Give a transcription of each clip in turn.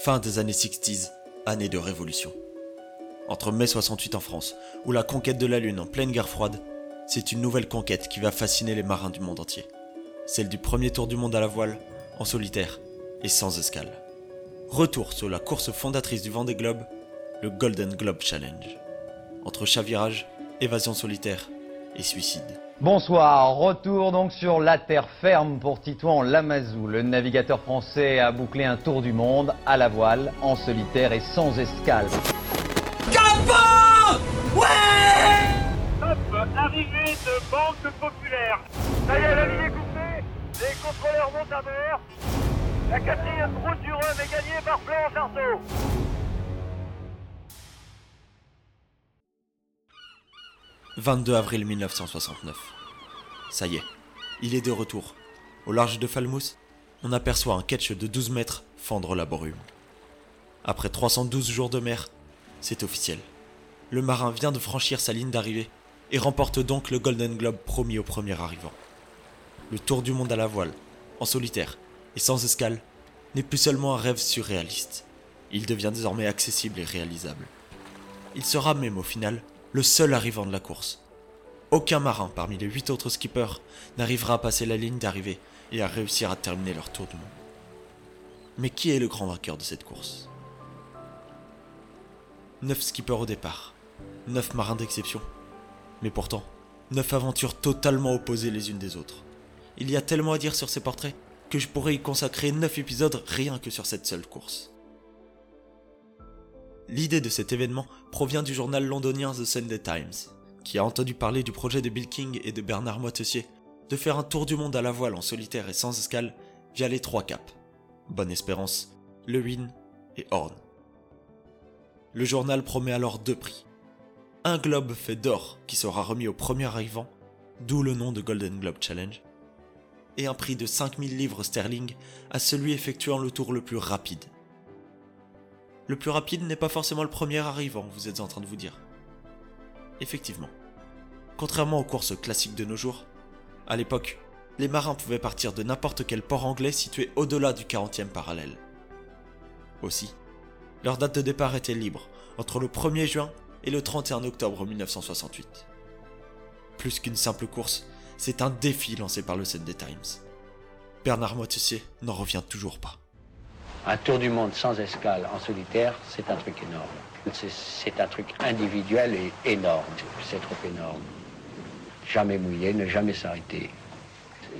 Fin des années 60s, année de révolution. Entre mai 68 en France, ou la conquête de la Lune en pleine guerre froide, c'est une nouvelle conquête qui va fasciner les marins du monde entier. Celle du premier tour du monde à la voile, en solitaire et sans escale. Retour sur la course fondatrice du Vendée Globe, le Golden Globe Challenge. Entre chavirage, évasion solitaire et suicide. Bonsoir, retour donc sur la terre ferme pour Titouan Lamazou. Le navigateur français a bouclé un tour du monde à la voile, en solitaire et sans escale. Capot Ouais Top, arrivée de Banque Populaire. Ça y est, la ligne est coupée. Les contrôleurs montent à bord. La quatrième route du Rhum est gagnée par Blanche Arceau. « 22 avril 1969. Ça y est, il est de retour. Au large de Falmouth, on aperçoit un ketch de 12 mètres fendre la brume. Après 312 jours de mer, c'est officiel. Le marin vient de franchir sa ligne d'arrivée et remporte donc le Golden Globe promis au premier arrivant. Le tour du monde à la voile, en solitaire et sans escale, n'est plus seulement un rêve surréaliste. Il devient désormais accessible et réalisable. Il sera même au final le seul arrivant de la course. Aucun marin parmi les huit autres skippers n'arrivera à passer la ligne d'arrivée et à réussir à terminer leur tour du monde. Mais qui est le grand vainqueur de cette course? 9 skippers au départ, 9 marins d'exception. Mais pourtant, 9 aventures totalement opposées les unes des autres. Il y a tellement à dire sur ces portraits que je pourrais y consacrer 9 épisodes rien que sur cette seule course. L'idée de cet événement provient du journal londonien The Sunday Times, qui a entendu parler du projet de Bill King et de Bernard Moitessier de faire un tour du monde à la voile en solitaire et sans escale via les trois caps Bonne Espérance, Lewin et Horn. Le journal promet alors deux prix. Un globe fait d'or qui sera remis au premier arrivant, d'où le nom de Golden Globe Challenge, et un prix de 5000 livres sterling à celui effectuant le tour le plus rapide. Le plus rapide n'est pas forcément le premier arrivant, vous êtes en train de vous dire. Effectivement. Contrairement aux courses classiques de nos jours, à l'époque, les marins pouvaient partir de n'importe quel port anglais situé au-delà du 40e parallèle. Aussi, leur date de départ était libre, entre le 1er juin et le 31 octobre 1968. Plus qu'une simple course, c'est un défi lancé par le Sunday Times. Bernard Moitessier n'en revient toujours pas. Un tour du monde sans escale en solitaire, c'est un truc énorme. C'est- un truc individuel et énorme. C'est trop énorme. Jamais mouillé, ne jamais s'arrêter.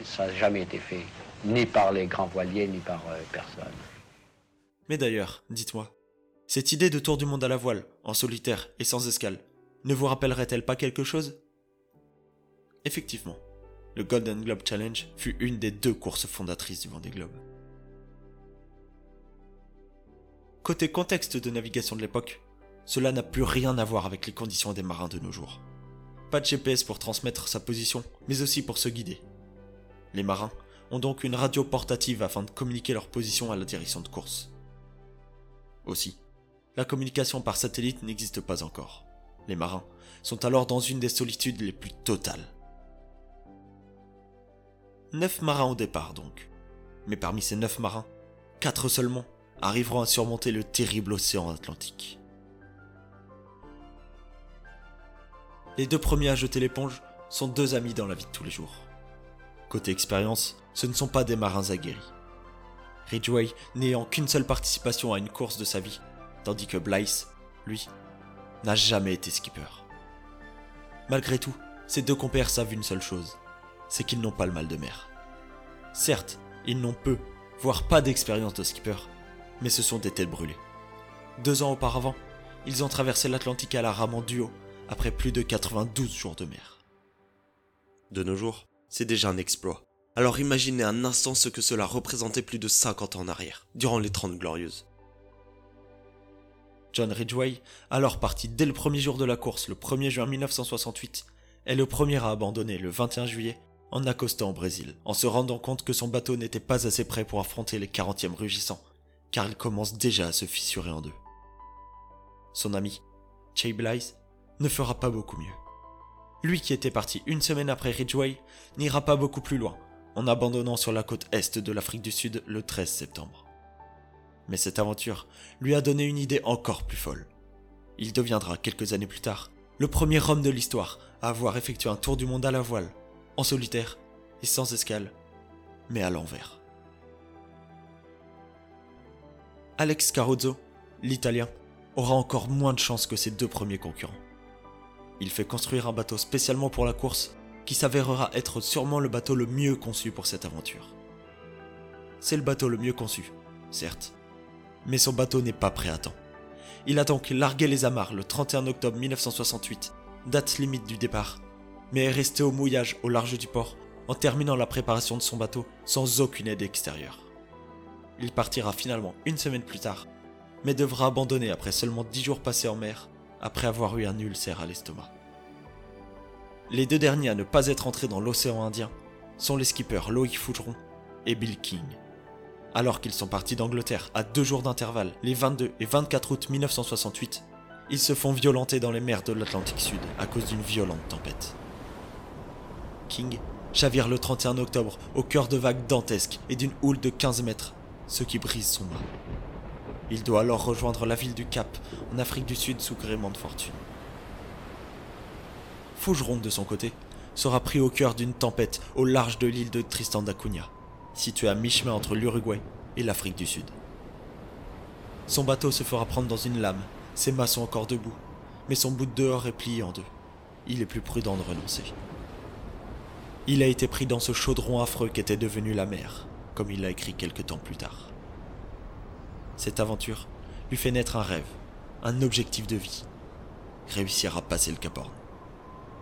Ça n'a jamais été fait, ni par les grands voiliers, ni par euh, personne. Mais d'ailleurs, dites-moi, cette idée de tour du monde à la voile, en solitaire et sans escale, ne vous rappellerait-elle pas quelque chose? Effectivement, le Golden Globe Challenge fut une des deux courses fondatrices du Vendée Globe. Côté contexte de navigation de l'époque, cela n'a plus rien à voir avec les conditions des marins de nos jours. Pas de GPS pour transmettre sa position, mais aussi pour se guider. Les marins ont donc une radio portative afin de communiquer leur position à la direction de course. Aussi, la communication par satellite n'existe pas encore. Les marins sont alors dans une des solitudes les plus totales. Neuf marins au départ donc. Mais parmi ces neuf marins, quatre seulement arriveront à surmonter le terrible océan Atlantique. Les deux premiers à jeter l'éponge sont deux amis dans la vie de tous les jours. Côté expérience, ce ne sont pas des marins aguerris. Ridgway n'ayant qu'une seule participation à une course de sa vie, tandis que Blythe, lui, n'a jamais été skipper. Malgré tout, ces deux compères savent une seule chose, c'est qu'ils n'ont pas le mal de mer. Certes, ils n'ont peu, voire pas d'expérience de skipper, mais ce sont des têtes brûlées. Deux ans auparavant, ils ont traversé l'Atlantique à la rame en duo, après plus de 92 jours de mer. De nos jours, c'est déjà un exploit. Alors imaginez un instant ce que cela représentait plus de 50 ans en arrière, durant les 30 glorieuses. John Ridgway, alors parti dès le premier jour de la course, le 1er juin 1968, est le premier à abandonner le 21 juillet en accostant au Brésil, en se rendant compte que son bateau n'était pas assez prêt pour affronter les 40e rugissants, car il commence déjà à se fissurer en deux. Son ami, Chay Blythe, ne fera pas beaucoup mieux. Lui qui était parti une semaine après Ridgway n'ira pas beaucoup plus loin, en abandonnant sur la côte est de l'Afrique du Sud le 13 septembre. Mais cette aventure lui a donné une idée encore plus folle. Il deviendra, quelques années plus tard, le premier homme de l'histoire à avoir effectué un tour du monde à la voile, en solitaire et sans escale, mais à l'envers. Alex Carozzo, l'italien, aura encore moins de chance que ses deux premiers concurrents. Il fait construire un bateau spécialement pour la course qui s'avérera être sûrement le bateau le mieux conçu pour cette aventure. C'est le bateau le mieux conçu, certes, mais son bateau n'est pas prêt à temps. Il a donc largué les amarres le 31 octobre 1968, date limite du départ, mais est resté au mouillage au large du port en terminant la préparation de son bateau sans aucune aide extérieure. Il partira finalement une semaine plus tard, mais devra abandonner après seulement 10 jours passés en mer, après avoir eu un ulcère à l'estomac. Les deux derniers à ne pas être entrés dans l'océan Indien sont les skippers Loïc Fougeron et Bill King alors qu'ils sont partis d'Angleterre à deux jours d'intervalle, les 22 et 24 août 1968, ils se font violenter dans les mers de l'Atlantique Sud à cause d'une violente tempête. King chavire le 31 octobre au cœur de vagues dantesques et d'une houle de 15 mètres, ce qui brise son mât. Il doit alors rejoindre la ville du Cap, en Afrique du Sud, sous gréement de fortune. Fougeron, de son côté, sera pris au cœur d'une tempête au large de l'île de Tristan d'Acunha situé à mi-chemin entre l'Uruguay et l'Afrique du Sud. Son bateau se fera prendre dans une lame, ses mâts sont encore debout, mais son bout de dehors est plié en deux. Il est plus prudent de renoncer. Il a été pris dans ce chaudron affreux qu'était devenu la mer, comme il l'a écrit quelque temps plus tard. Cette aventure lui fait naître un rêve, un objectif de vie. Réussir à passer le Cap Horn.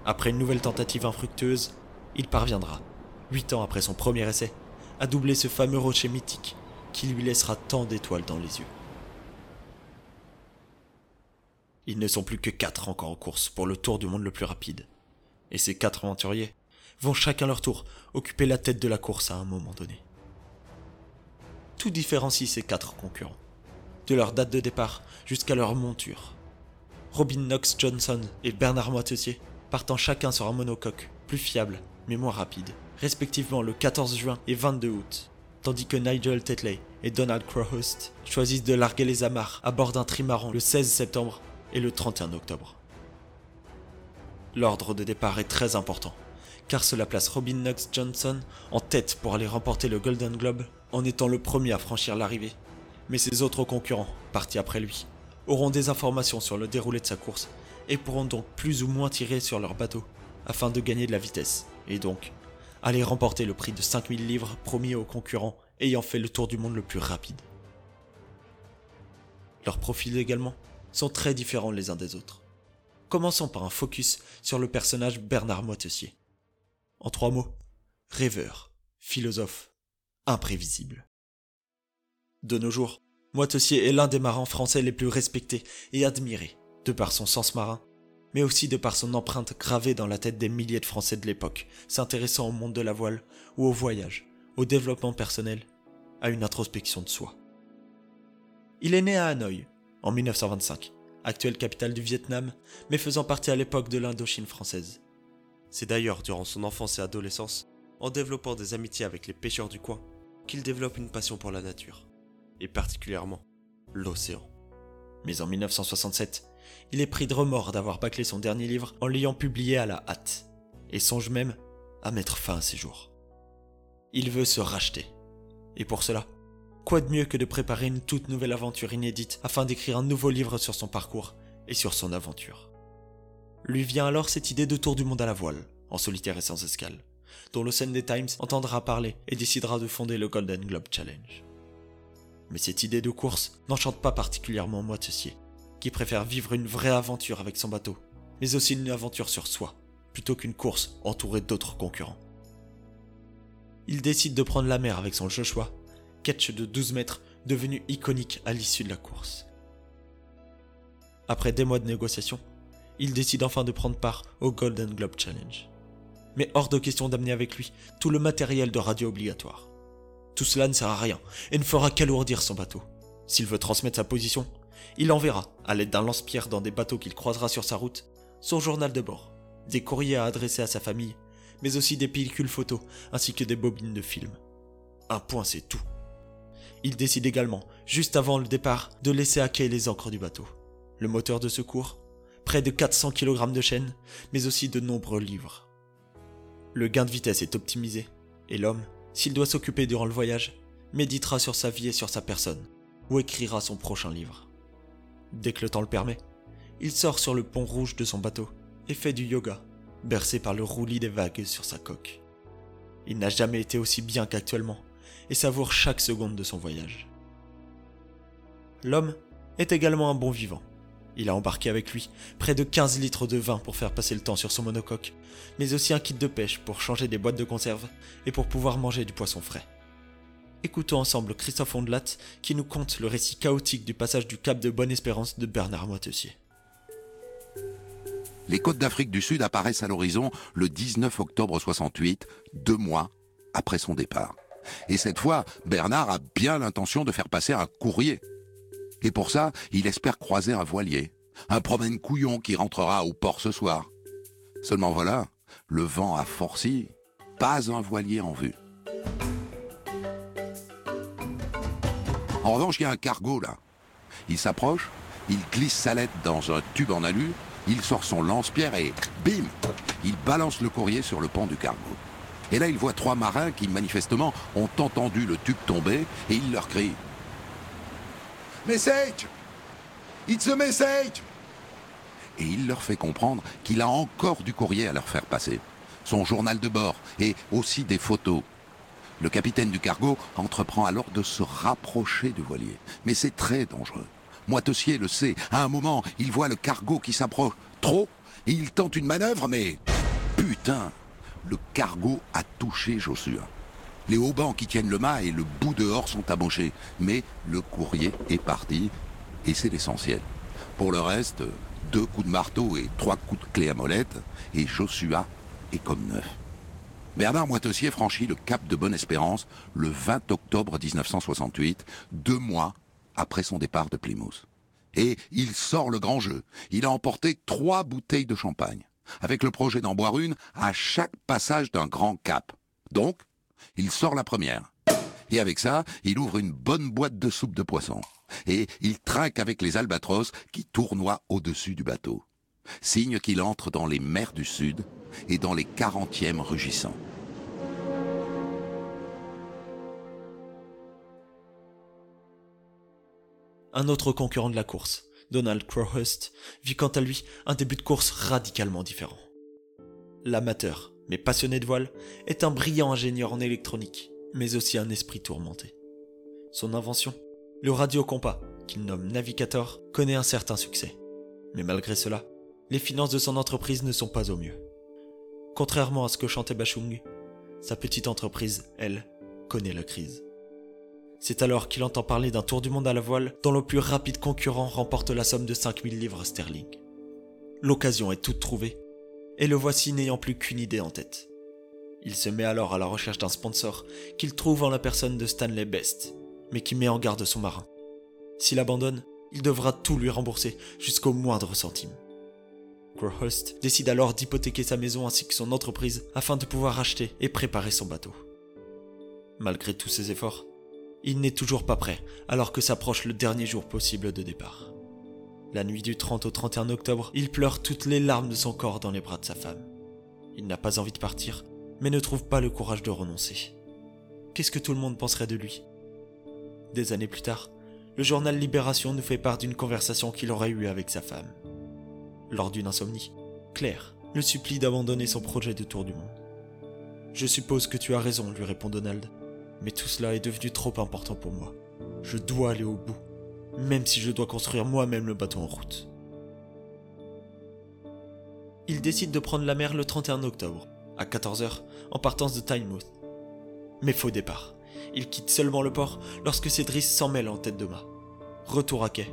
Après une nouvelle tentative infructueuse, il parviendra, huit ans après son premier essai, à doubler ce fameux rocher mythique qui lui laissera tant d'étoiles dans les yeux. Ils ne sont plus que quatre encore en course pour le tour du monde le plus rapide. Et ces quatre aventuriers vont chacun leur tour occuper la tête de la course à un moment donné. Tout différencie ces quatre concurrents, de leur date de départ jusqu'à leur monture. Robin Knox Johnson et Bernard Moitessier partant chacun sur un monocoque, plus fiable mais moins rapide respectivement le 14 juin et 22 août, tandis que Nigel Tetley et Donald Crowhurst choisissent de larguer les amarres à bord d'un trimaran le 16 septembre et le 31 octobre. L'ordre de départ est très important, car cela place Robin Knox Johnson en tête pour aller remporter le Golden Globe en étant le premier à franchir l'arrivée. Mais ses autres concurrents, partis après lui, auront des informations sur le déroulé de sa course et pourront donc plus ou moins tirer sur leur bateau afin de gagner de la vitesse et donc aller remporter le prix de 5000 livres promis aux concurrents ayant fait le tour du monde le plus rapide. Leurs profils également sont très différents les uns des autres. Commençons par un focus sur le personnage Bernard Moitessier. En trois mots, rêveur, philosophe, imprévisible. De nos jours, Moitessier est l'un des marins français les plus respectés et admirés, de par son sens marin mais aussi de par son empreinte gravée dans la tête des milliers de Français de l'époque, s'intéressant au monde de la voile ou au voyage, au développement personnel, à une introspection de soi. Il est né à Hanoï, en 1925, actuelle capitale du Vietnam, mais faisant partie à l'époque de l'Indochine française. C'est d'ailleurs durant son enfance et adolescence, en développant des amitiés avec les pêcheurs du coin, qu'il développe une passion pour la nature, et particulièrement l'océan. Mais en 1967, il est pris de remords d'avoir bâclé son dernier livre en l'ayant publié à la hâte, et songe même à mettre fin à ses jours. Il veut se racheter. Et pour cela, quoi de mieux que de préparer une toute nouvelle aventure inédite afin d'écrire un nouveau livre sur son parcours et sur son aventure? Lui vient alors cette idée de tour du monde à la voile, en solitaire et sans escale, dont le Sunday Times entendra parler et décidera de fonder le Golden Globe Challenge. Mais cette idée de course n'enchante pas particulièrement Moitessier, qui préfère vivre une vraie aventure avec son bateau, mais aussi une aventure sur soi, plutôt qu'une course entourée d'autres concurrents. Il décide de prendre la mer avec son Joshua, catch de 12 mètres devenu iconique à l'issue de la course. Après des mois de négociations, il décide enfin de prendre part au Golden Globe Challenge. Mais hors de question d'amener avec lui tout le matériel de radio obligatoire. Tout cela ne sert à rien et ne fera qu'alourdir son bateau. S'il veut transmettre sa position, il enverra, à l'aide d'un lance-pierre dans des bateaux qu'il croisera sur sa route, son journal de bord, des courriers à adresser à sa famille, mais aussi des pellicules photos ainsi que des bobines de films. Un point c'est tout. il décide également, juste avant le départ, de laisser à quai les ancres du bateau. Le moteur de secours, près de 400 kg de chaîne, mais aussi de nombreux livres. Le gain de vitesse est optimisé, et l'homme, s'il doit s'occuper durant le voyage, méditera sur sa vie et sur sa personne, ou écrira son prochain livre. Dès que le temps le permet, il sort sur le pont rouge de son bateau et fait du yoga, bercé par le roulis des vagues sur sa coque. Il n'a jamais été aussi bien qu'actuellement et savoure chaque seconde de son voyage. L'homme est également un bon vivant. Il a embarqué avec lui près de 15 litres de vin pour faire passer le temps sur son monocoque, mais aussi un kit de pêche pour changer des boîtes de conserve et pour pouvoir manger du poisson frais. Écoutons ensemble Christophe Ondelat qui nous conte le récit chaotique du passage du Cap de Bonne-Espérance de Bernard Moitessier. Les côtes d'Afrique du Sud apparaissent à l'horizon le 19 octobre 68, deux mois après son départ. Et cette fois, Bernard a bien l'intention de faire passer un courrier. Et pour ça, il espère croiser un voilier, un promène couillon qui rentrera au port ce soir. Seulement voilà, le vent a forci, pas un voilier en vue. En revanche, il y a un cargo là. Il s'approche, il glisse sa lettre dans un tube en alu, il sort son lance-pierre et bim Il balance le courrier sur le pont du cargo. Et là, il voit trois marins qui, manifestement, ont entendu le tube tomber et il leur crie Message It's a message Et il leur fait comprendre qu'il a encore du courrier à leur faire passer. Son journal de bord et aussi des photos. Le capitaine du cargo entreprend alors de se rapprocher du voilier. Mais c'est très dangereux. Moitessier le sait. À un moment, il voit le cargo qui s'approche trop et il tente une manœuvre, mais putain, le cargo a touché Joshua. Les haubans qui tiennent le mât et le bout dehors sont amochés, mais le courrier est parti et c'est l'essentiel. Pour le reste, deux coups de marteau et trois coups de clé à molette et Joshua est comme neuf. Bernard Moitessier franchit le cap de Bonne-Espérance le 20 octobre 1968, deux mois après son départ de Plymouth. Et il sort le grand jeu. Il a emporté trois bouteilles de champagne, avec le projet d'en boire une à chaque passage d'un grand cap. Donc, il sort la première. Et avec ça, il ouvre une bonne boîte de soupe de poisson. Et il trinque avec les albatros qui tournoient au-dessus du bateau. Signe qu'il entre dans les mers du Sud et dans les quarantièmes rugissants. Un autre concurrent de la course, Donald Crowhurst, vit quant à lui un début de course radicalement différent. L'amateur, mais passionné de voile, est un brillant ingénieur en électronique, mais aussi un esprit tourmenté. Son invention, le radio-compas, qu'il nomme Navigator, connaît un certain succès. Mais malgré cela, les finances de son entreprise ne sont pas au mieux. Contrairement à ce que chantait Bachung, sa petite entreprise, elle, connaît la crise. C'est alors qu'il entend parler d'un tour du monde à la voile dont le plus rapide concurrent remporte la somme de 5000 livres sterling. L'occasion est toute trouvée, et le voici n'ayant plus qu'une idée en tête. Il se met alors à la recherche d'un sponsor qu'il trouve en la personne de Stanley Best, mais qui met en garde son marin. S'il abandonne, il devra tout lui rembourser jusqu'au moindre centime. Crowhurst décide alors d'hypothéquer sa maison ainsi que son entreprise afin de pouvoir acheter et préparer son bateau. Malgré tous ses efforts, il n'est toujours pas prêt alors que s'approche le dernier jour possible de départ. La nuit du 30 au 31 octobre, il pleure toutes les larmes de son corps dans les bras de sa femme. Il n'a pas envie de partir, mais ne trouve pas le courage de renoncer. Qu'est-ce que tout le monde penserait de lui? Des années plus tard, le journal Libération nous fait part d'une conversation qu'il aurait eue avec sa femme. Lors d'une insomnie, Claire le supplie d'abandonner son projet de tour du monde. Je suppose que tu as raison, lui répond Donald, mais tout cela est devenu trop important pour moi. Je dois aller au bout, même si je dois construire moi-même le bateau en route. Il décide de prendre la mer le 31 octobre, à 14h, en partance de Tynemouth. Mais faux départ. Il quitte seulement le port lorsque Cédric s'en mêle en tête de mât. Retour à quai,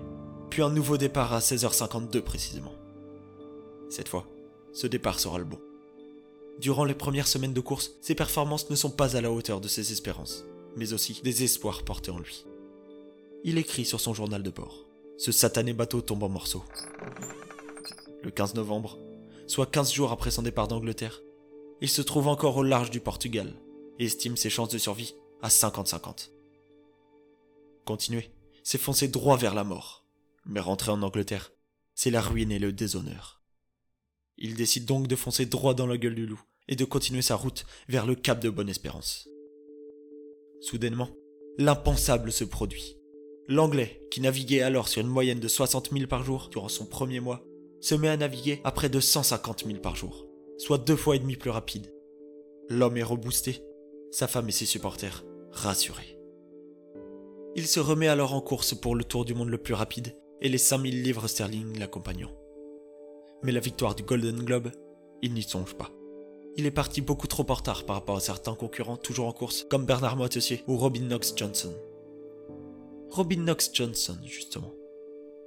puis un nouveau départ à 16h52 précisément. Cette fois, ce départ sera le bon. Durant les premières semaines de course, ses performances ne sont pas à la hauteur de ses espérances, mais aussi des espoirs portés en lui. Il écrit sur son journal de bord. Ce satané bateau tombe en morceaux. Le 15 novembre, soit 15 jours après son départ d'Angleterre, il se trouve encore au large du Portugal et estime ses chances de survie à 50-50. Continuer, c'est foncer droit vers la mort. Mais rentrer en Angleterre, c'est la ruine et le déshonneur. Il décide donc de foncer droit dans la gueule du loup et de continuer sa route vers le cap de Bonne-Espérance. Soudainement, l'impensable se produit. L'Anglais, qui naviguait alors sur une moyenne de 60 000 par jour durant son premier mois, se met à naviguer à près de 150 000 par jour, soit deux fois et demi plus rapide. L'homme est reboosté, sa femme et ses supporters rassurés. Il se remet alors en course pour le tour du monde le plus rapide et les 5000 livres sterling l'accompagnant. Mais la victoire du Golden Globe, il n'y songe pas. Il est parti beaucoup trop en retard par rapport à certains concurrents toujours en course, comme Bernard Moitessier ou Robin Knox Johnson. Robin Knox Johnson, justement.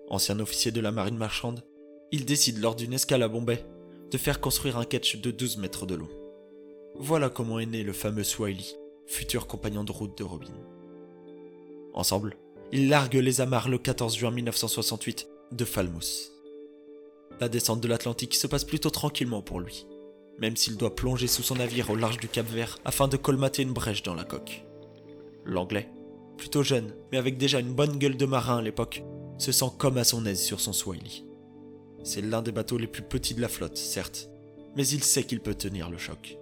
Ancien officier de la marine marchande, il décide lors d'une escale à Bombay de faire construire un ketch de 12 mètres de long. Voilà comment est né le fameux Swiley, futur compagnon de route de Robin. Ensemble, ils larguent les amarres le 14 juin 1968 de Falmouth. La descente de l'Atlantique se passe plutôt tranquillement pour lui même s'il doit plonger sous son navire au large du Cap Vert afin de colmater une brèche dans la coque. L'anglais, plutôt jeune, mais avec déjà une bonne gueule de marin à l'époque, se sent comme à son aise sur son Swahili. C'est l'un des bateaux les plus petits de la flotte, certes, mais il sait qu'il peut tenir le choc.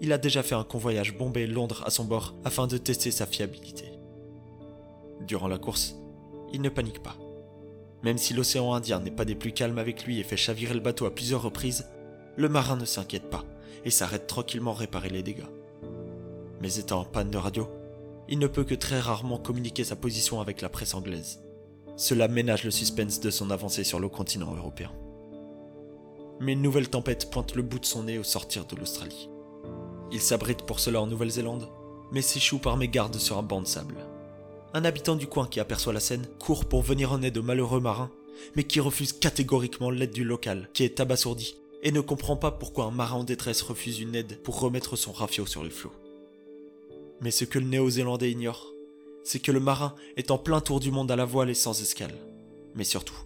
Il a déjà fait un convoyage Bombay-Londres à son bord afin de tester sa fiabilité. Durant la course, il ne panique pas. Même si l'océan Indien n'est pas des plus calmes avec lui et fait chavirer le bateau à plusieurs reprises, le marin ne s'inquiète pas et s'arrête tranquillement réparer les dégâts. Mais étant en panne de radio, il ne peut que très rarement communiquer sa position avec la presse anglaise. Cela ménage le suspense de son avancée sur le continent européen. Mais une nouvelle tempête pointe le bout de son nez au sortir de l'Australie. Il s'abrite pour cela en Nouvelle-Zélande, mais s'échoue par mégarde sur un banc de sable. Un habitant du coin qui aperçoit la scène court pour venir en aide au malheureux marin, mais qui refuse catégoriquement l'aide du local, qui est abasourdi et ne comprend pas pourquoi un marin en détresse refuse une aide pour remettre son rafio sur les flots. Mais ce que le néo-zélandais ignore, c'est que le marin est en plein tour du monde à la voile et sans escale. Mais surtout,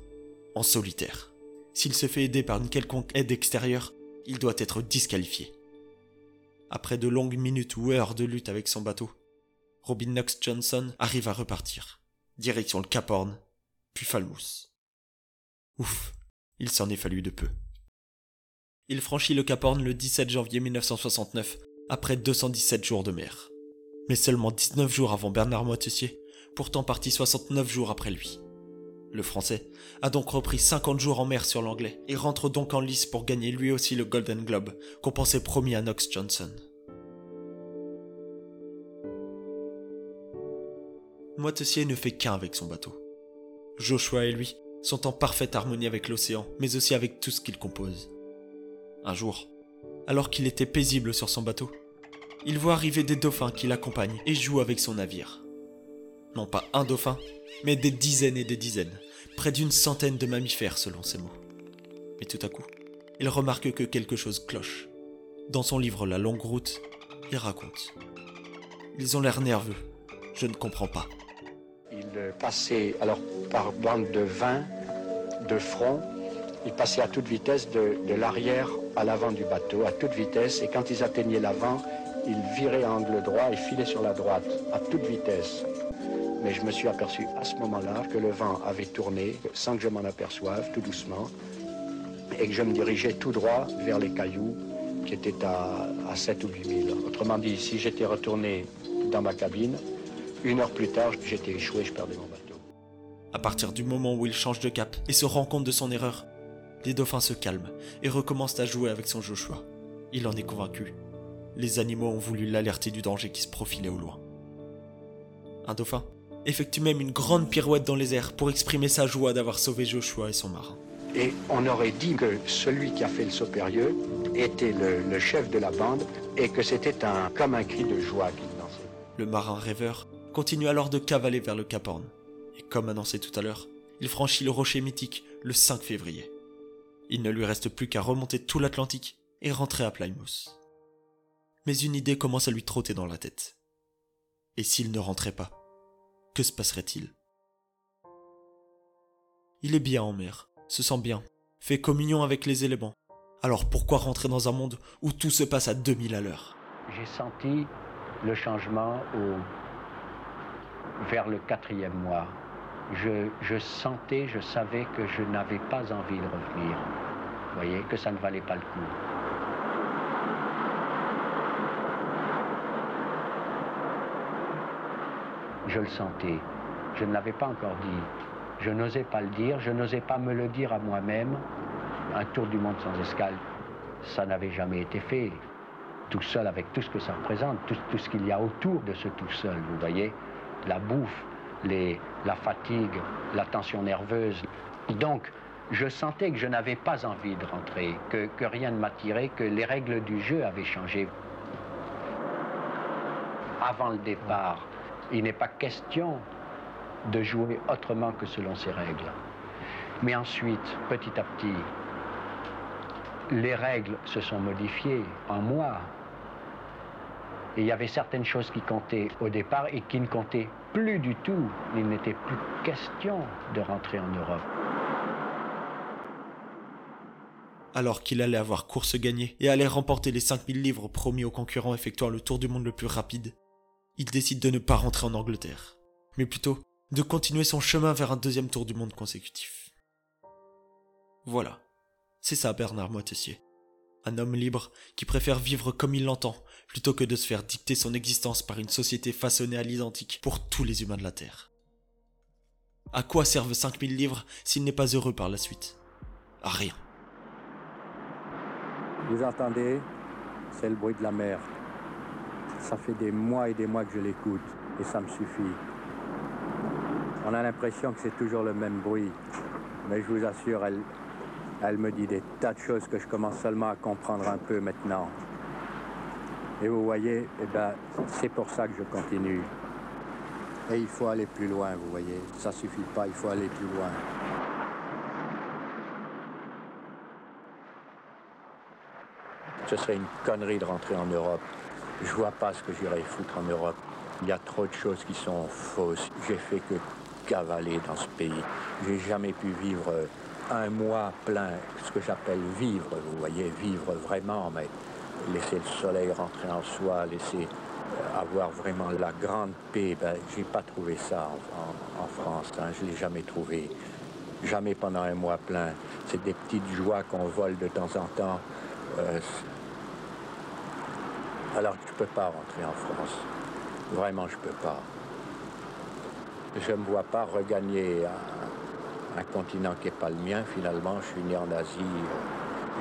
en solitaire. S'il se fait aider par une quelconque aide extérieure, il doit être disqualifié. Après de longues minutes ou heures de lutte avec son bateau, Robin Knox Johnson arrive à repartir. Direction le Cap Horn, puis Falmouth. Ouf, il s'en est fallu de peu. Il franchit le Cap Horn le 17 janvier 1969, après 217 jours de mer. Mais seulement 19 jours avant Bernard Moitessier, pourtant parti 69 jours après lui. Le Français a donc repris 50 jours en mer sur l'Anglais et rentre donc en lice pour gagner lui aussi le Golden Globe qu'on pensait promis à Knox Johnson. Moitessier ne fait qu'un avec son bateau. Joshua et lui sont en parfaite harmonie avec l'océan, mais aussi avec tout ce qu'il compose. Un jour, alors qu'il était paisible sur son bateau, il voit arriver des dauphins qui l'accompagnent et jouent avec son navire. Non pas un dauphin, mais des dizaines et des dizaines, près d'une centaine de mammifères selon ses mots. Mais tout à coup, il remarque que quelque chose cloche. Dans son livre La longue route, il raconte. Ils ont l'air nerveux. Je ne comprends pas. Il passait alors par bande de 20 de front ils passaient à toute vitesse de, l'arrière à l'avant du bateau, à toute vitesse, et quand ils atteignaient l'avant, ils viraient à angle droit et filaient sur la droite, à toute vitesse. Mais je me suis aperçu à ce moment-là que le vent avait tourné, sans que je m'en aperçoive, tout doucement, et que je me dirigeais tout droit vers les cailloux qui étaient à, à 7 ou 8 000. Autrement dit, si j'étais retourné dans ma cabine, une heure plus tard, j'étais échoué, je perdais mon bateau. À partir du moment où il change de cap et se rend compte de son erreur, les dauphins se calment et recommencent à jouer avec son Joshua. Il en est convaincu. Les animaux ont voulu l'alerter du danger qui se profilait au loin. Un dauphin effectue même une grande pirouette dans les airs pour exprimer sa joie d'avoir sauvé Joshua et son marin. Et on aurait dit que celui qui a fait le saut périlleux était le, chef de la bande et que c'était un, comme un cri de joie qu'il dansait. Le marin rêveur continue alors de cavaler vers le Cap Horn. Et comme annoncé tout à l'heure, il franchit le rocher mythique le 5 février. Il ne lui reste plus qu'à remonter tout l'Atlantique et rentrer à Plymouth. Mais une idée commence à lui trotter dans la tête. Et s'il ne rentrait pas, que se passerait-il? Il est bien en mer, se sent bien, fait communion avec les éléments. Alors pourquoi rentrer dans un monde où tout se passe à 2000 à l'heure? J'ai senti le changement vers le quatrième mois, je, je sentais, je savais que je n'avais pas envie de revenir. Vous voyez, que ça ne valait pas le coup. Je le sentais. Je ne l'avais pas encore dit. Je n'osais pas le dire, je n'osais pas me le dire à moi-même. Un tour du monde sans escale, ça n'avait jamais été fait. Tout seul avec tout ce que ça représente, tout, ce qu'il y a autour de ce tout seul, vous voyez. La bouffe, la fatigue, la tension nerveuse. Donc, je sentais que je n'avais pas envie de rentrer, que rien ne m'attirait, que les règles du jeu avaient changé. Avant le départ, il n'est pas question de jouer autrement que selon ces règles. Mais ensuite, petit à petit, les règles se sont modifiées en moi. Et il y avait certaines choses qui comptaient au départ et qui ne comptaient plus du tout. Il n'était plus question de rentrer en Europe. Alors qu'il allait avoir course gagnée et allait remporter les 5000 livres promis aux concurrents effectuant le tour du monde le plus rapide, il décide de ne pas rentrer en Angleterre, mais plutôt de continuer son chemin vers un deuxième tour du monde consécutif. Voilà, c'est ça Bernard Moitessier. Un homme libre qui préfère vivre comme il l'entend plutôt que de se faire dicter son existence par une société façonnée à l'identique pour tous les humains de la Terre. À quoi servent 5000 livres s'il n'est pas heureux par la suite? À rien. Vous entendez? C'est le bruit de la mer. Ça fait des mois et des mois que je l'écoute et ça me suffit. On a l'impression que c'est toujours le même bruit, mais je vous assure, elle, elle me dit des tas de choses que je commence seulement à comprendre un peu maintenant. Et vous voyez, eh ben, c'est pour ça que je continue. Et il faut aller plus loin, vous voyez. Ça suffit pas, il faut aller plus loin. Ce serait une connerie de rentrer en Europe. Je vois pas ce que j'irais foutre en Europe. Il y a trop de choses qui sont fausses. J'ai fait que cavaler dans ce pays. J'ai jamais pu vivre euh, un mois plein, ce que j'appelle vivre, vous voyez, vivre vraiment, mais laisser le soleil rentrer en soi, laisser euh, avoir vraiment la grande paix, ben, j'ai pas trouvé ça en France, hein, je l'ai jamais trouvé. Jamais pendant un mois plein. C'est des petites joies qu'on vole de temps en temps. Euh, alors je peux pas rentrer en France. Vraiment, je peux pas. Je ne me vois pas regagner un, continent qui n'est pas le mien. Finalement, je suis né en Asie,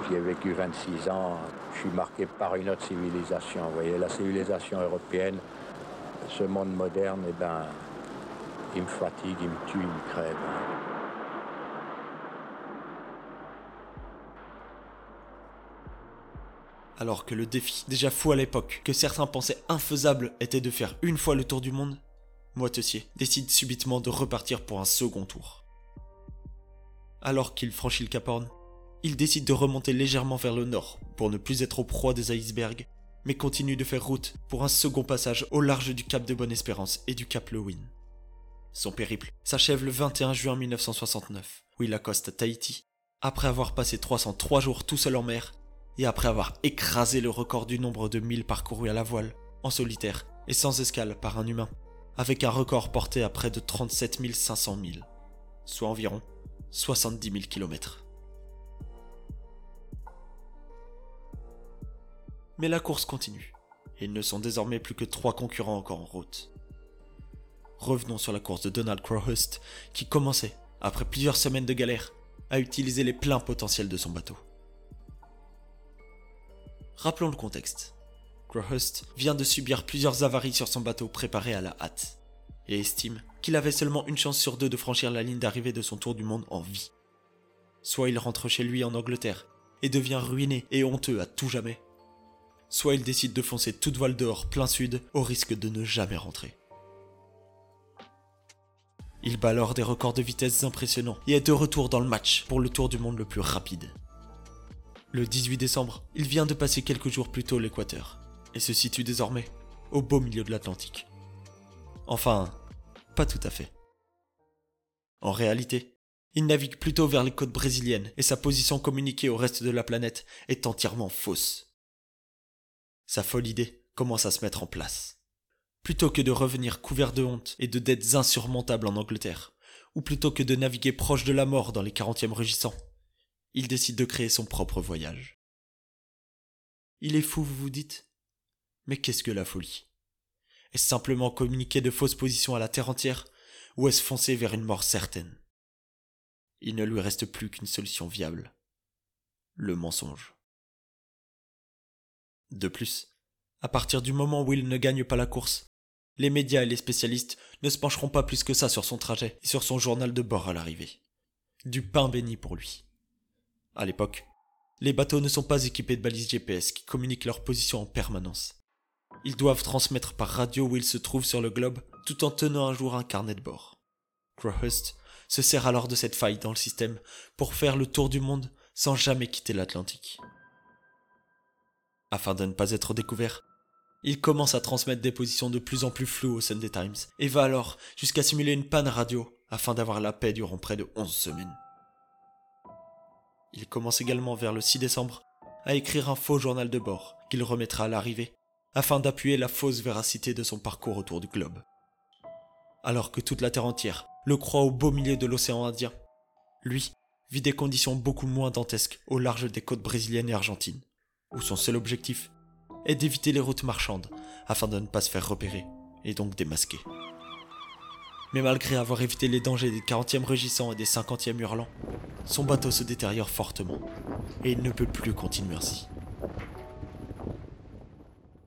j'y ai vécu 26 ans. Je suis marqué par une autre civilisation. Vous voyez, la civilisation européenne, ce monde moderne, eh ben, il me fatigue, il me tue, il me crève. Alors que le défi, déjà fou à l'époque, que certains pensaient infaisable, était de faire une fois le tour du monde, Moitessier décide subitement de repartir pour un second tour. Alors qu'il franchit le Cap Horn, il décide de remonter légèrement vers le nord pour ne plus être au proie des icebergs, mais continue de faire route pour un second passage au large du Cap de Bonne-Espérance et du Cap Lewin. Son périple s'achève le 21 juin 1969, où il accoste à Tahiti, après avoir passé 303 jours tout seul en mer et après avoir écrasé le record du nombre de milles parcourus à la voile, en solitaire et sans escale par un humain, avec un record porté à près de 37 500 milles, soit environ 70 000 km. Mais la course continue, et ils ne sont désormais plus que trois concurrents encore en route. Revenons sur la course de Donald Crowhurst, qui commençait, après plusieurs semaines de galère, à utiliser les pleins potentiels de son bateau. Rappelons le contexte. Crowhurst vient de subir plusieurs avaries sur son bateau préparé à la hâte, et estime qu'il avait seulement une chance sur deux de franchir la ligne d'arrivée de son tour du monde en vie. Soit il rentre chez lui en Angleterre et devient ruiné et honteux à tout jamais, soit il décide de foncer toute voile dehors plein sud au risque de ne jamais rentrer. Il bat alors des records de vitesse impressionnants et est de retour dans le match pour le tour du monde le plus rapide. Le 18 décembre, il vient de passer quelques jours plus tôt l'équateur et se situe désormais au beau milieu de l'Atlantique. Enfin, pas tout à fait. En réalité, il navigue plutôt vers les côtes brésiliennes et sa position communiquée au reste de la planète est entièrement fausse. Sa folle idée commence à se mettre en place. Plutôt que de revenir couvert de honte et de dettes insurmontables en Angleterre, ou plutôt que de naviguer proche de la mort dans les 40e rugissants, il décide de créer son propre voyage. Il est fou, vous vous dites? Mais qu'est-ce que la folie? Est-ce simplement communiquer de fausses positions à la terre entière, ou est-ce foncer vers une mort certaine? Il ne lui reste plus qu'une solution viable. Le mensonge. De plus, à partir du moment où il ne gagne pas la course, les médias et les spécialistes ne se pencheront pas plus que ça sur son trajet et sur son journal de bord à l'arrivée. Du pain béni pour lui. À l'époque, les bateaux ne sont pas équipés de balises GPS qui communiquent leur position en permanence. Ils doivent transmettre par radio où ils se trouvent sur le globe tout en tenant un jour un carnet de bord. Crowhurst se sert alors de cette faille dans le système pour faire le tour du monde sans jamais quitter l'Atlantique. Afin de ne pas être découvert, il commence à transmettre des positions de plus en plus floues au Sunday Times et va alors jusqu'à simuler une panne radio afin d'avoir la paix durant près de 11 semaines. Il commence également vers le 6 décembre à écrire un faux journal de bord qu'il remettra à l'arrivée afin d'appuyer la fausse véracité de son parcours autour du globe. Alors que toute la Terre entière le croit au beau milieu de l'océan Indien, lui vit des conditions beaucoup moins dantesques au large des côtes brésiliennes et argentines, où son seul objectif est d'éviter les routes marchandes afin de ne pas se faire repérer et donc démasquer. Mais malgré avoir évité les dangers des 40e rugissants et des 50e hurlants, son bateau se détériore fortement et il ne peut plus continuer ainsi.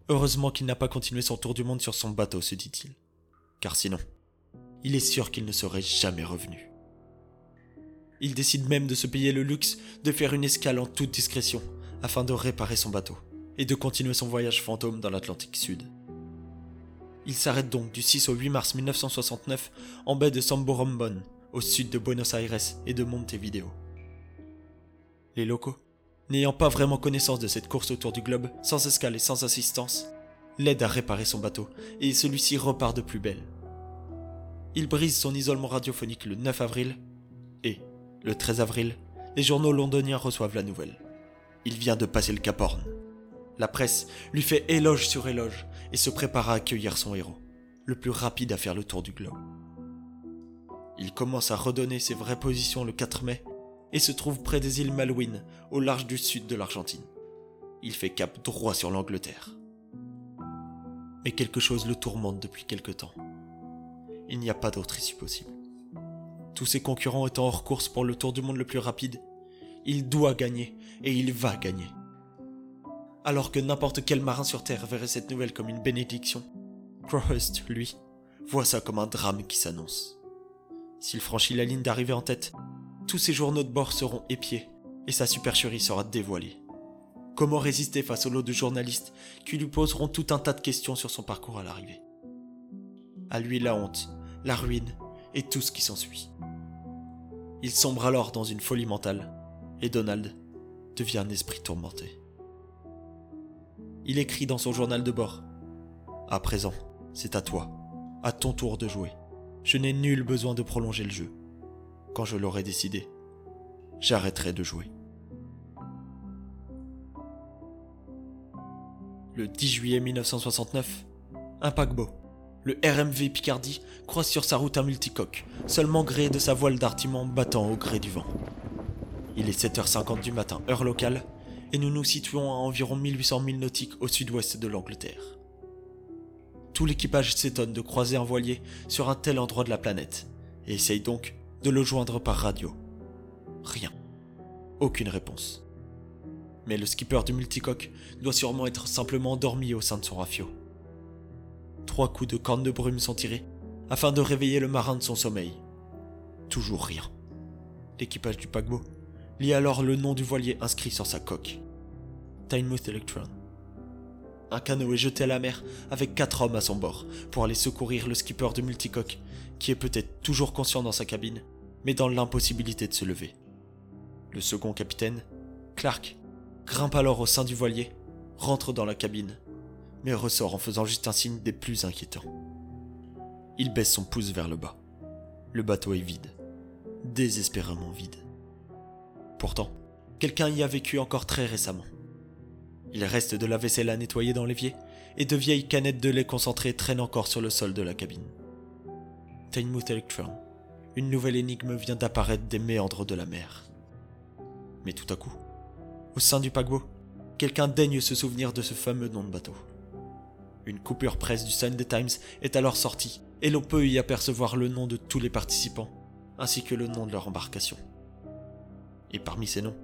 Heureusement qu'il n'a pas continué son tour du monde sur son bateau, se dit-il, car sinon, il est sûr qu'il ne serait jamais revenu. Il décide même de se payer le luxe de faire une escale en toute discrétion afin de réparer son bateau et de continuer son voyage fantôme dans l'Atlantique Sud. Il s'arrête donc du 6 au 8 mars 1969 en baie de Samborombon, au sud de Buenos Aires et de Montevideo. Les locaux, n'ayant pas vraiment connaissance de cette course autour du globe, sans escale et sans assistance, l'aident à réparer son bateau et celui-ci repart de plus belle. Il brise son isolement radiophonique le 9 avril et, le 13 avril, les journaux londoniens reçoivent la nouvelle. Il vient de passer le Cap Horn. La presse lui fait éloge sur éloge et se prépare à accueillir son héros, le plus rapide à faire le tour du globe. Il commence à redonner ses vraies positions le 4 mai et se trouve près des îles Malouines, au large du sud de l'Argentine. Il fait cap droit sur l'Angleterre. Mais quelque chose le tourmente depuis quelque temps. Il n'y a pas d'autre issue possible. Tous ses concurrents étant hors course pour le tour du monde le plus rapide, il doit gagner et il va gagner. Alors que n'importe quel marin sur Terre verrait cette nouvelle comme une bénédiction, Crowhurst, lui, voit ça comme un drame qui s'annonce. S'il franchit la ligne d'arrivée en tête, tous ses journaux de bord seront épiés et sa supercherie sera dévoilée. Comment résister face au lot de journalistes qui lui poseront tout un tas de questions sur son parcours à l'arrivée? À lui la honte, la ruine et tout ce qui s'ensuit. Il sombre alors dans une folie mentale et Donald devient un esprit tourmenté. Il écrit dans son journal de bord À présent, c'est à toi, à ton tour de jouer. Je n'ai nul besoin de prolonger le jeu. Quand je l'aurai décidé, j'arrêterai de jouer. Le 10 juillet 1969, un paquebot, le RMV Picardie, croise sur sa route un multicoque, seulement gréé de sa voile d'artiment battant au gré du vent. Il est 7h50 du matin, heure locale, et nous nous situons à environ 1800 milles nautiques au sud-ouest de l'Angleterre. Tout l'équipage s'étonne de croiser un voilier sur un tel endroit de la planète, et essaye donc de le joindre par radio. Rien. Aucune réponse. Mais le skipper du multicoque doit sûrement être simplement endormi au sein de son rafio. Trois coups de corne de brume sont tirés afin de réveiller le marin de son sommeil. Toujours rien. L'équipage du paquebot lit alors le nom du voilier inscrit sur sa coque. Tynemouth Electron. Un canot est jeté à la mer avec quatre hommes à son bord pour aller secourir le skipper de multicoque, qui est peut-être toujours conscient dans sa cabine, mais dans l'impossibilité de se lever. Le second capitaine, Clark, grimpe alors au sein du voilier, rentre dans la cabine, mais ressort en faisant juste un signe des plus inquiétants. Il baisse son pouce vers le bas. Le bateau est vide, désespérément vide. Pourtant, quelqu'un y a vécu encore très récemment. Il reste de la vaisselle à nettoyer dans l'évier, et de vieilles canettes de lait concentré traînent encore sur le sol de la cabine. Teignmouth Electron, une nouvelle énigme vient d'apparaître des méandres de la mer. Mais tout à coup, au sein du paquebot, quelqu'un daigne se souvenir de ce fameux nom de bateau. Une coupure presse du Sunday Times est alors sortie, et l'on peut y apercevoir le nom de tous les participants, ainsi que le nom de leur embarcation. Et parmi ces noms,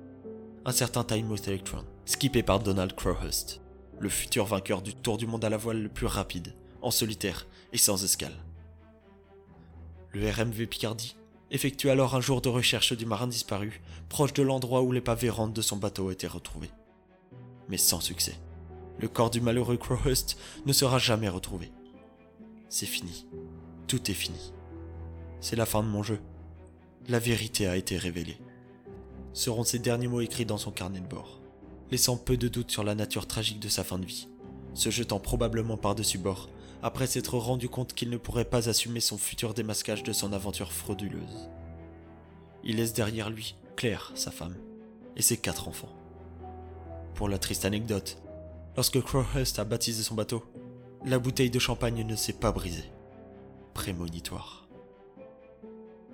un certain Timemouth Electron, skippé par Donald Crowhurst, le futur vainqueur du tour du monde à la voile le plus rapide, en solitaire et sans escale. Le RMV Picardie effectue alors un jour de recherche du marin disparu, proche de l'endroit où les rentres de son bateau étaient retrouvés. Mais sans succès. Le corps du malheureux Crowhurst ne sera jamais retrouvé. C'est fini. Tout est fini. C'est la fin de mon jeu. La vérité a été révélée. Seront ces derniers mots écrits dans son carnet de bord, laissant peu de doute sur la nature tragique de sa fin de vie, se jetant probablement par-dessus bord, après s'être rendu compte qu'il ne pourrait pas assumer son futur démasquage de son aventure frauduleuse. Il laisse derrière lui Claire, sa femme, et ses quatre enfants. Pour la triste anecdote, lorsque Crowhurst a baptisé son bateau, la bouteille de champagne ne s'est pas brisée. Prémonitoire.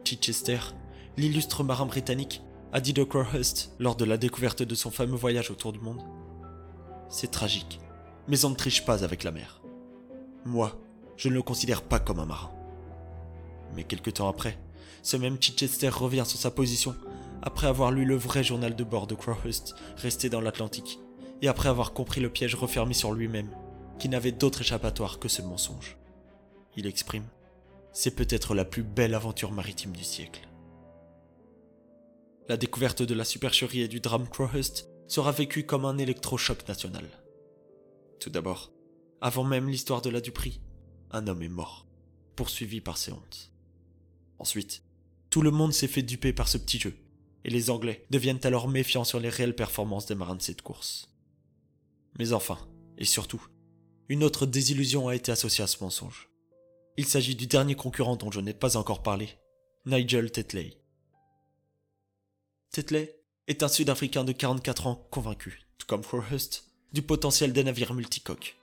Chichester, l'illustre marin britannique, a dit de Crowhurst lors de la découverte de son fameux voyage autour du monde. C'est tragique, mais on ne triche pas avec la mer. Moi, je ne le considère pas comme un marin. Mais quelque temps après, ce même Chichester revient sur sa position après avoir lu le vrai journal de bord de Crowhurst resté dans l'Atlantique et après avoir compris le piège refermé sur lui-même qui n'avait d'autre échappatoire que ce mensonge. Il exprime C'est peut-être la plus belle aventure maritime du siècle. La découverte de la supercherie et du drame Crowhurst sera vécue comme un électrochoc national. Tout d'abord, avant même l'histoire de la Dupri, un homme est mort, poursuivi par ses hontes. Ensuite, tout le monde s'est fait duper par ce petit jeu, et les Anglais deviennent alors méfiants sur les réelles performances des marins de cette course. Mais enfin, et surtout, une autre désillusion a été associée à ce mensonge. Il s'agit du dernier concurrent dont je n'ai pas encore parlé, Nigel Tetley. Tetley est un Sud-Africain de 44 ans convaincu, tout comme Crowhurst, du potentiel des navires multicoques.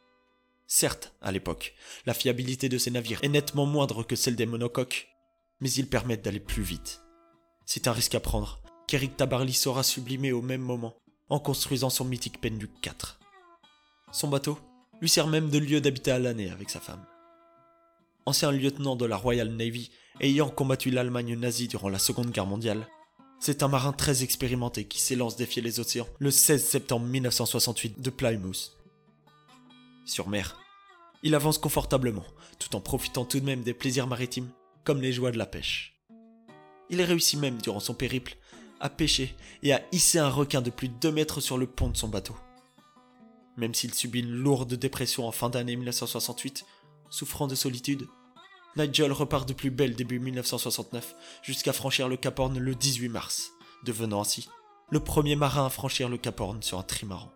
Certes, à l'époque, la fiabilité de ces navires est nettement moindre que celle des monocoques, mais ils permettent d'aller plus vite. C'est un risque à prendre, qu'Eric Tabarly saura sublimer au même moment, en construisant son mythique Penduc 4. Son bateau lui sert même de lieu d'habitat à l'année avec sa femme. Ancien lieutenant de la Royal Navy ayant combattu l'Allemagne nazie durant la Seconde Guerre mondiale, c'est un marin très expérimenté qui s'élance défier les océans le 16 septembre 1968 de Plymouth. Sur mer, il avance confortablement, tout en profitant tout de même des plaisirs maritimes, comme les joies de la pêche. Il réussit même, durant son périple, à pêcher et à hisser un requin de plus de 2 mètres sur le pont de son bateau. Même s'il subit une lourde dépression en fin d'année 1968, souffrant de solitude, Nigel repart de plus belle début 1969 jusqu'à franchir le Cap Horn le 18 mars, devenant ainsi le premier marin à franchir le Cap Horn sur un trimaran.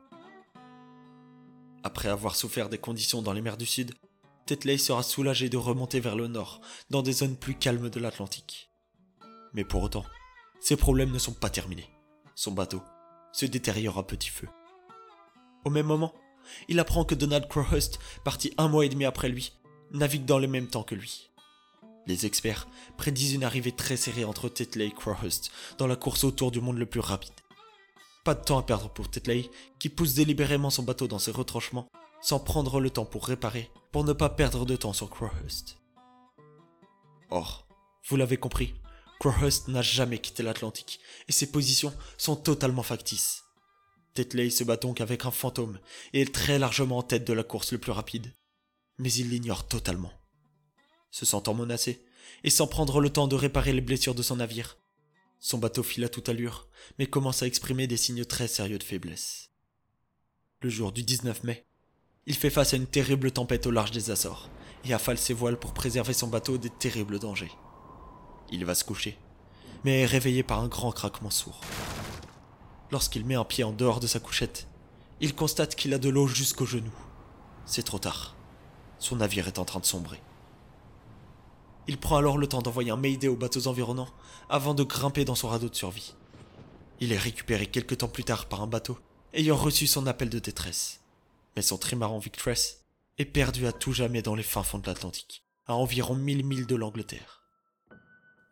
Après avoir souffert des conditions dans les mers du Sud, Tetley sera soulagé de remonter vers le nord, dans des zones plus calmes de l'Atlantique. Mais pour autant, ses problèmes ne sont pas terminés. Son bateau se détériore à petit feu. Au même moment, il apprend que Donald Crowhurst, parti un mois et demi après lui, navigue dans le même temps que lui. Les experts prédisent une arrivée très serrée entre Tetley et Crowhurst dans la course autour du monde le plus rapide. Pas de temps à perdre pour Tetley, qui pousse délibérément son bateau dans ses retranchements, sans prendre le temps pour réparer, pour ne pas perdre de temps sur Crowhurst. Or, vous l'avez compris, Crowhurst n'a jamais quitté l'Atlantique, et ses positions sont totalement factices. Tetley se bat donc avec un fantôme et est très largement en tête de la course le plus rapide. Mais il l'ignore totalement. Se sentant menacé, et sans prendre le temps de réparer les blessures de son navire, son bateau file à toute allure, mais commence à exprimer des signes très sérieux de faiblesse. Le jour du 19 mai, il fait face à une terrible tempête au large des Açores, et affale ses voiles pour préserver son bateau des terribles dangers. Il va se coucher, mais est réveillé par un grand craquement sourd. Lorsqu'il met un pied en dehors de sa couchette, il constate qu'il a de l'eau jusqu'aux genoux. C'est trop tard. Son navire est en train de sombrer. Il prend alors le temps d'envoyer un Mayday aux bateaux environnants avant de grimper dans son radeau de survie. Il est récupéré quelque temps plus tard par un bateau ayant reçu son appel de détresse. Mais son trimaran Victress est perdu à tout jamais dans les fins fonds de l'Atlantique, à environ 1000 milles de l'Angleterre.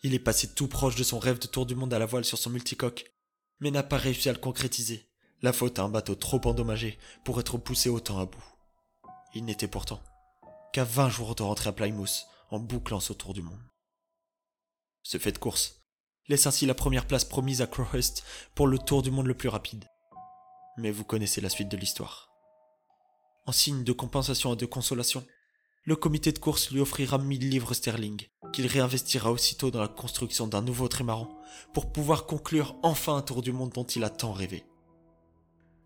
Il est passé tout proche de son rêve de tour du monde à la voile sur son multicoque, mais n'a pas réussi à le concrétiser, la faute à un bateau trop endommagé pour être poussé autant à bout. Il n'était pourtant qu'à 20 jours de rentrer à Plymouth en bouclant ce tour du monde. Ce fait de course laisse ainsi la première place promise à Crowhurst pour le tour du monde le plus rapide. Mais vous connaissez la suite de l'histoire. En signe de compensation et de consolation, le comité de course lui offrira 1000 livres sterling, qu'il réinvestira aussitôt dans la construction d'un nouveau trimaran pour pouvoir conclure enfin un tour du monde dont il a tant rêvé.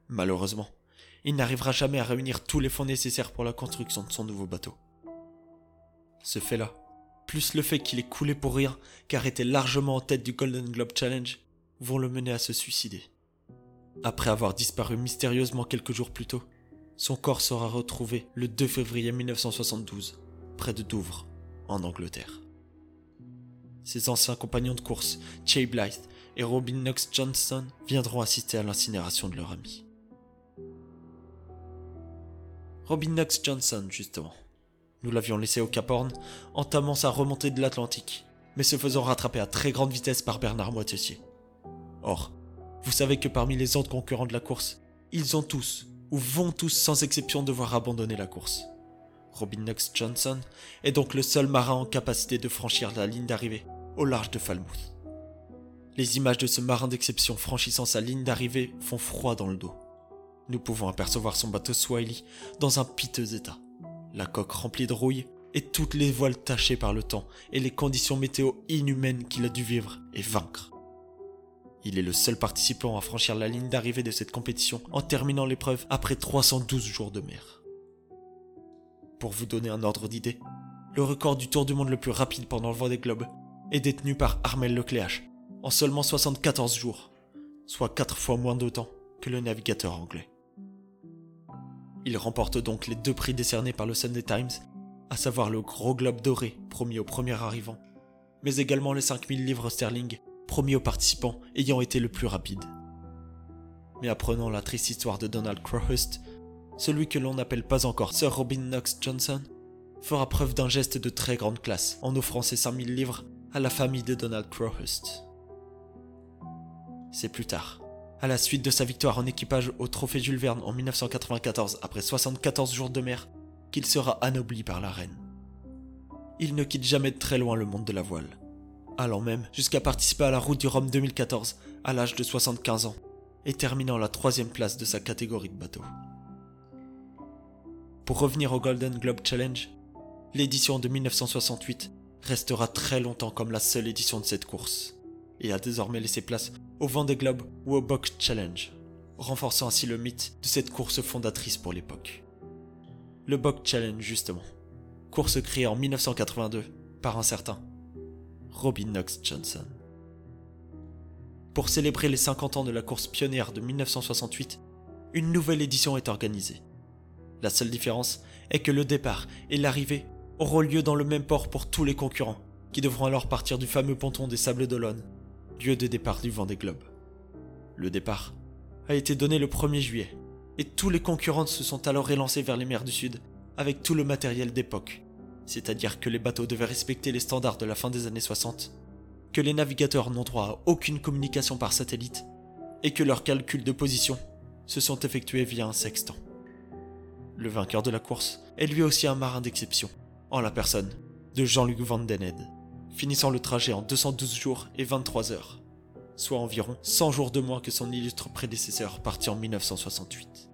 Malheureusement, il n'arrivera jamais à réunir tous les fonds nécessaires pour la construction de son nouveau bateau. Ce fait-là, plus le fait qu'il ait coulé pour rien, car était largement en tête du Golden Globe Challenge, vont le mener à se suicider. Après avoir disparu mystérieusement quelques jours plus tôt, son corps sera retrouvé le 2 février 1972, près de Douvres, en Angleterre. Ses anciens compagnons de course, Jay Blythe et Robin Knox Johnson, viendront assister à l'incinération de leur ami. Robin Knox Johnson, justement. Nous l'avions laissé au Cap Horn, entamant sa remontée de l'Atlantique, mais se faisant rattraper à très grande vitesse par Bernard Moitessier. Or, vous savez que parmi les autres concurrents de la course, ils ont tous, ou vont tous sans exception devoir abandonner la course. Robin Knox Johnson est donc le seul marin en capacité de franchir la ligne d'arrivée au large de Falmouth. Les images de ce marin d'exception franchissant sa ligne d'arrivée font froid dans le dos. Nous pouvons apercevoir son bateau Swiley dans un piteux état, la coque remplie de rouille et toutes les voiles tachées par le temps et les conditions météo inhumaines qu'il a dû vivre et vaincre. Il est le seul participant à franchir la ligne d'arrivée de cette compétition en terminant l'épreuve après 312 jours de mer. Pour vous donner un ordre d'idée, le record du tour du monde le plus rapide pendant le vent des globes est détenu par Armel Lecléache en seulement 74 jours, soit 4 fois moins de temps que le navigateur anglais. Il remporte donc les deux prix décernés par le Sunday Times, à savoir le Gros Globe Doré promis au premier arrivant, mais également les 5000 livres sterling promis aux participants ayant été le plus rapide. Mais apprenant la triste histoire de Donald Crowhurst, celui que l'on n'appelle pas encore Sir Robin Knox Johnson fera preuve d'un geste de très grande classe en offrant ses 5000 livres à la famille de Donald Crowhurst. C'est plus tard, à la suite de sa victoire en équipage au Trophée Jules Verne en 1994 après 74 jours de mer, qu'il sera anobli par la reine. Il ne quitte jamais de très loin le monde de la voile allant même jusqu'à participer à la route du Rhum 2014 à l'âge de 75 ans et terminant la troisième place de sa catégorie de bateau. Pour revenir au Golden Globe Challenge, l'édition de 1968 restera très longtemps comme la seule édition de cette course et a désormais laissé place au Vendée Globe ou au Box Challenge, renforçant ainsi le mythe de cette course fondatrice pour l'époque. Le Box Challenge justement, course créée en 1982 par un certain Robin Knox Johnson. Pour célébrer les 50 ans de la course pionnière de 1968, une nouvelle édition est organisée. La seule différence est que le départ et l'arrivée auront lieu dans le même port pour tous les concurrents, qui devront alors partir du fameux ponton des Sables d'Olonne, lieu de départ du Vendée Globe. Le départ a été donné le 1er juillet, et tous les concurrents se sont alors élancés vers les mers du Sud avec tout le matériel d'époque, c'est-à-dire que les bateaux devaient respecter les standards de la fin des années 60, que les navigateurs n'ont droit à aucune communication par satellite, et que leurs calculs de position se sont effectués via un sextant. Le vainqueur de la course est lui aussi un marin d'exception, en la personne de Jean-Luc Van Den finissant le trajet en 212 jours et 23 heures, soit environ 100 jours de moins que son illustre prédécesseur parti en 1968.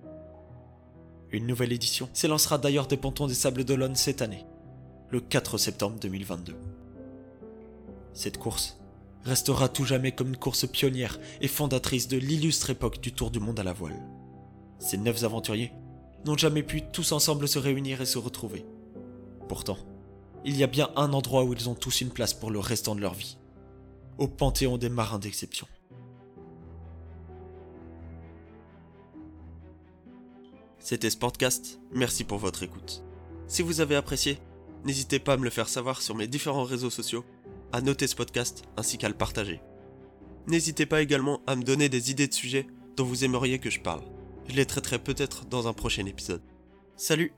Une nouvelle édition s'élancera d'ailleurs des pontons des Sables d'Olonne cette année, le 4 septembre 2022. Cette course restera tout jamais comme une course pionnière et fondatrice de l'illustre époque du Tour du monde à la voile. Ces neuf aventuriers n'ont jamais pu tous ensemble se réunir et se retrouver. Pourtant, il y a bien un endroit où ils ont tous une place pour le restant de leur vie. Au Panthéon des marins d'exception. C'était Sportcast, merci pour votre écoute. Si vous avez apprécié, n'hésitez pas à me le faire savoir sur mes différents réseaux sociaux, à noter ce podcast ainsi qu'à le partager. N'hésitez pas également à me donner des idées de sujets dont vous aimeriez que je parle. Je les traiterai peut-être dans un prochain épisode. Salut